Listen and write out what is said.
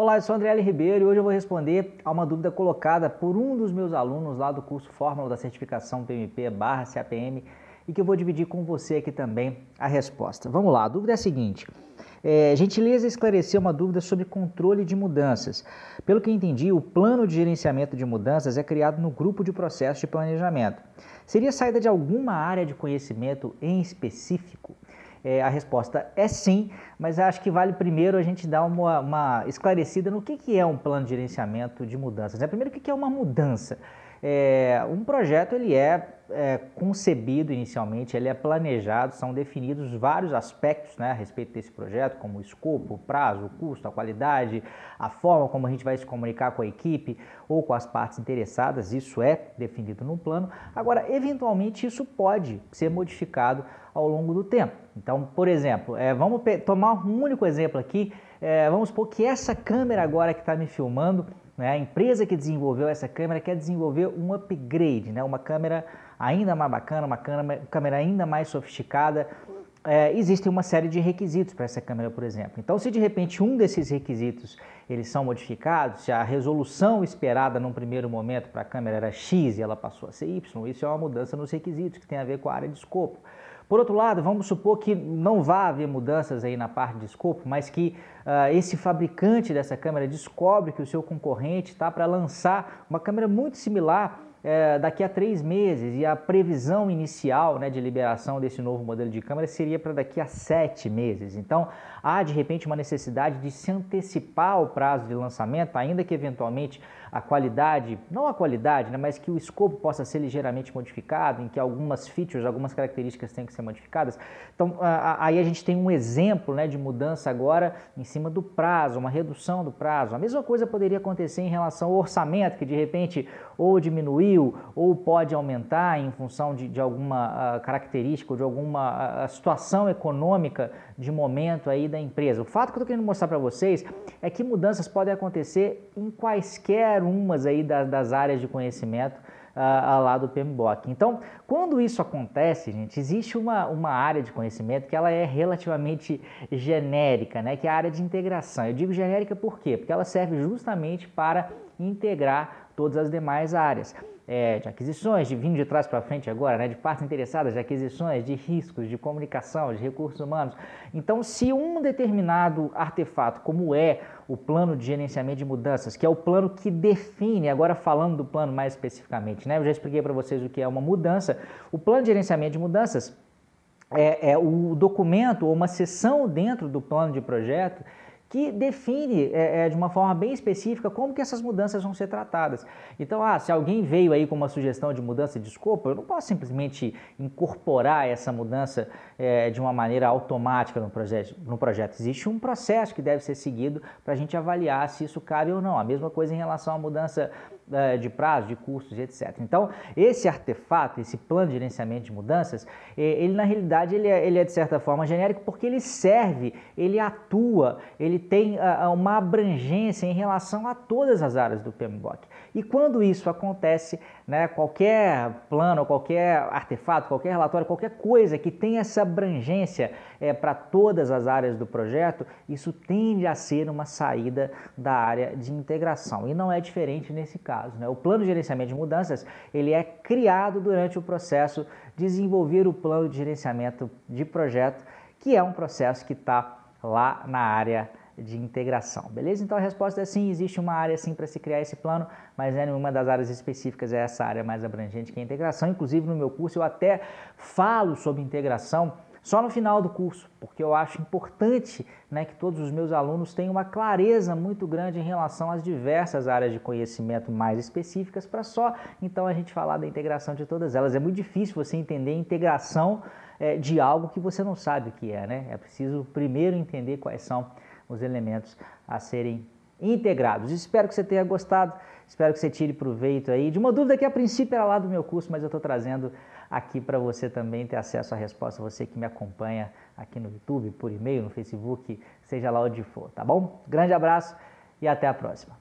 Olá, eu sou André. Ribeiro e hoje eu vou responder a uma dúvida colocada por um dos meus alunos lá do curso Fórmula da Certificação PMP barra CAPM e que eu vou dividir com você aqui também a resposta. Vamos lá, a dúvida é a seguinte. É, gentileza esclarecer uma dúvida sobre controle de mudanças. Pelo que entendi, o plano de gerenciamento de mudanças é criado no grupo de processo de planejamento. Seria saída de alguma área de conhecimento em específico? É, a resposta é sim, mas acho que vale primeiro a gente dar uma, uma esclarecida no que, que é um plano de gerenciamento de mudanças. Né? Primeiro, o que, que é uma mudança? É, um projeto ele é, é, concebido inicialmente, ele é planejado, são definidos vários aspectos né, a respeito desse projeto, como o escopo, o prazo, o custo, a qualidade, a forma como a gente vai se comunicar com a equipe ou com as partes interessadas, isso é definido no plano. Agora, eventualmente, isso pode ser modificado ao longo do tempo. Então, por exemplo, é, vamos tomar um único exemplo aqui, é, vamos supor que essa câmera agora que está me filmando, né, a empresa que desenvolveu essa câmera quer desenvolver um upgrade, né, uma câmera ainda mais bacana, uma câmera, ainda mais sofisticada. É, existe uma série de requisitos para essa câmera, por exemplo. Então, se de repente um desses requisitos eles são modificados, se a resolução esperada num primeiro momento para a câmera era X e ela passou a ser Y, isso é uma mudança nos requisitos que tem a ver com a área de escopo. Por outro lado, vamos supor que não vá haver mudanças aí na parte de escopo, mas que uh, esse fabricante dessa câmera descobre que o seu concorrente está para lançar uma câmera muito similar é, daqui a três meses e a previsão inicial né, de liberação desse novo modelo de câmera seria para daqui a sete meses. Então, há de repente uma necessidade de se antecipar o prazo de lançamento, ainda que eventualmente a qualidade, não a qualidade, né, mas que o escopo possa ser ligeiramente modificado, em que algumas features, algumas características tenham que ser modificadas. Então, aí a gente tem um exemplo né, de mudança agora em cima do prazo, uma redução do prazo. A mesma coisa poderia acontecer em relação ao orçamento, que de repente ou diminuiu ou pode aumentar em função de, de alguma uh, característica ou de alguma uh, situação econômica de momento aí da empresa. O fato que eu estou querendo mostrar para vocês é que mudanças podem acontecer em quaisquer umas aí das, das áreas de conhecimento uh, lá do PMBOK. Então, quando isso acontece, gente, existe uma, uma área de conhecimento que ela é relativamente genérica, né, que é a área de integração. Eu digo genérica por quê? Porque ela serve justamente para integrar todas as demais áreas é, de aquisições, de vindo de trás para frente agora, né, de partes interessadas, de aquisições, de riscos, de comunicação, de recursos humanos. Então, se um determinado artefato, como é o plano de gerenciamento de mudanças, que é o plano que define, agora falando do plano mais especificamente, né, eu já expliquei para vocês o que é uma mudança, o plano de gerenciamento de mudanças é, é o documento ou uma seção dentro do plano de projeto que define é, é, de uma forma bem específica como que essas mudanças vão ser tratadas. Então, ah, se alguém veio aí com uma sugestão de mudança de escopo, eu não posso simplesmente incorporar essa mudança é, de uma maneira automática no projeto, no projeto. Existe um processo que deve ser seguido para a gente avaliar se isso cabe ou não. A mesma coisa em relação à mudança é, de prazo, de custos, etc. Então, esse artefato, esse plano de gerenciamento de mudanças, é, ele na realidade ele é, ele é de certa forma genérico porque ele serve, ele atua, ele ele tem uh, uma abrangência em relação a todas as áreas do PMBOK. E quando isso acontece, né, qualquer plano, qualquer artefato, qualquer relatório, qualquer coisa que tenha essa abrangência é, para todas as áreas do projeto, isso tende a ser uma saída da área de integração. E não é diferente nesse caso. Né? O plano de gerenciamento de mudanças ele é criado durante o processo de desenvolver o plano de gerenciamento de projeto, que é um processo que está lá na área de integração, beleza? Então a resposta é sim, existe uma área sim para se criar esse plano, mas é nenhuma das áreas específicas é essa área mais abrangente que é a integração. Inclusive no meu curso eu até falo sobre integração só no final do curso, porque eu acho importante né, que todos os meus alunos tenham uma clareza muito grande em relação às diversas áreas de conhecimento mais específicas, para só então a gente falar da integração de todas elas. É muito difícil você entender a integração é, de algo que você não sabe o que é, né? É preciso primeiro entender quais são os elementos a serem integrados. Espero que você tenha gostado, espero que você tire proveito aí de uma dúvida que a princípio era lá do meu curso, mas eu estou trazendo aqui para você também ter acesso à resposta, você que me acompanha aqui no YouTube, por e-mail, no Facebook, seja lá onde for, tá bom? Grande abraço e até a próxima.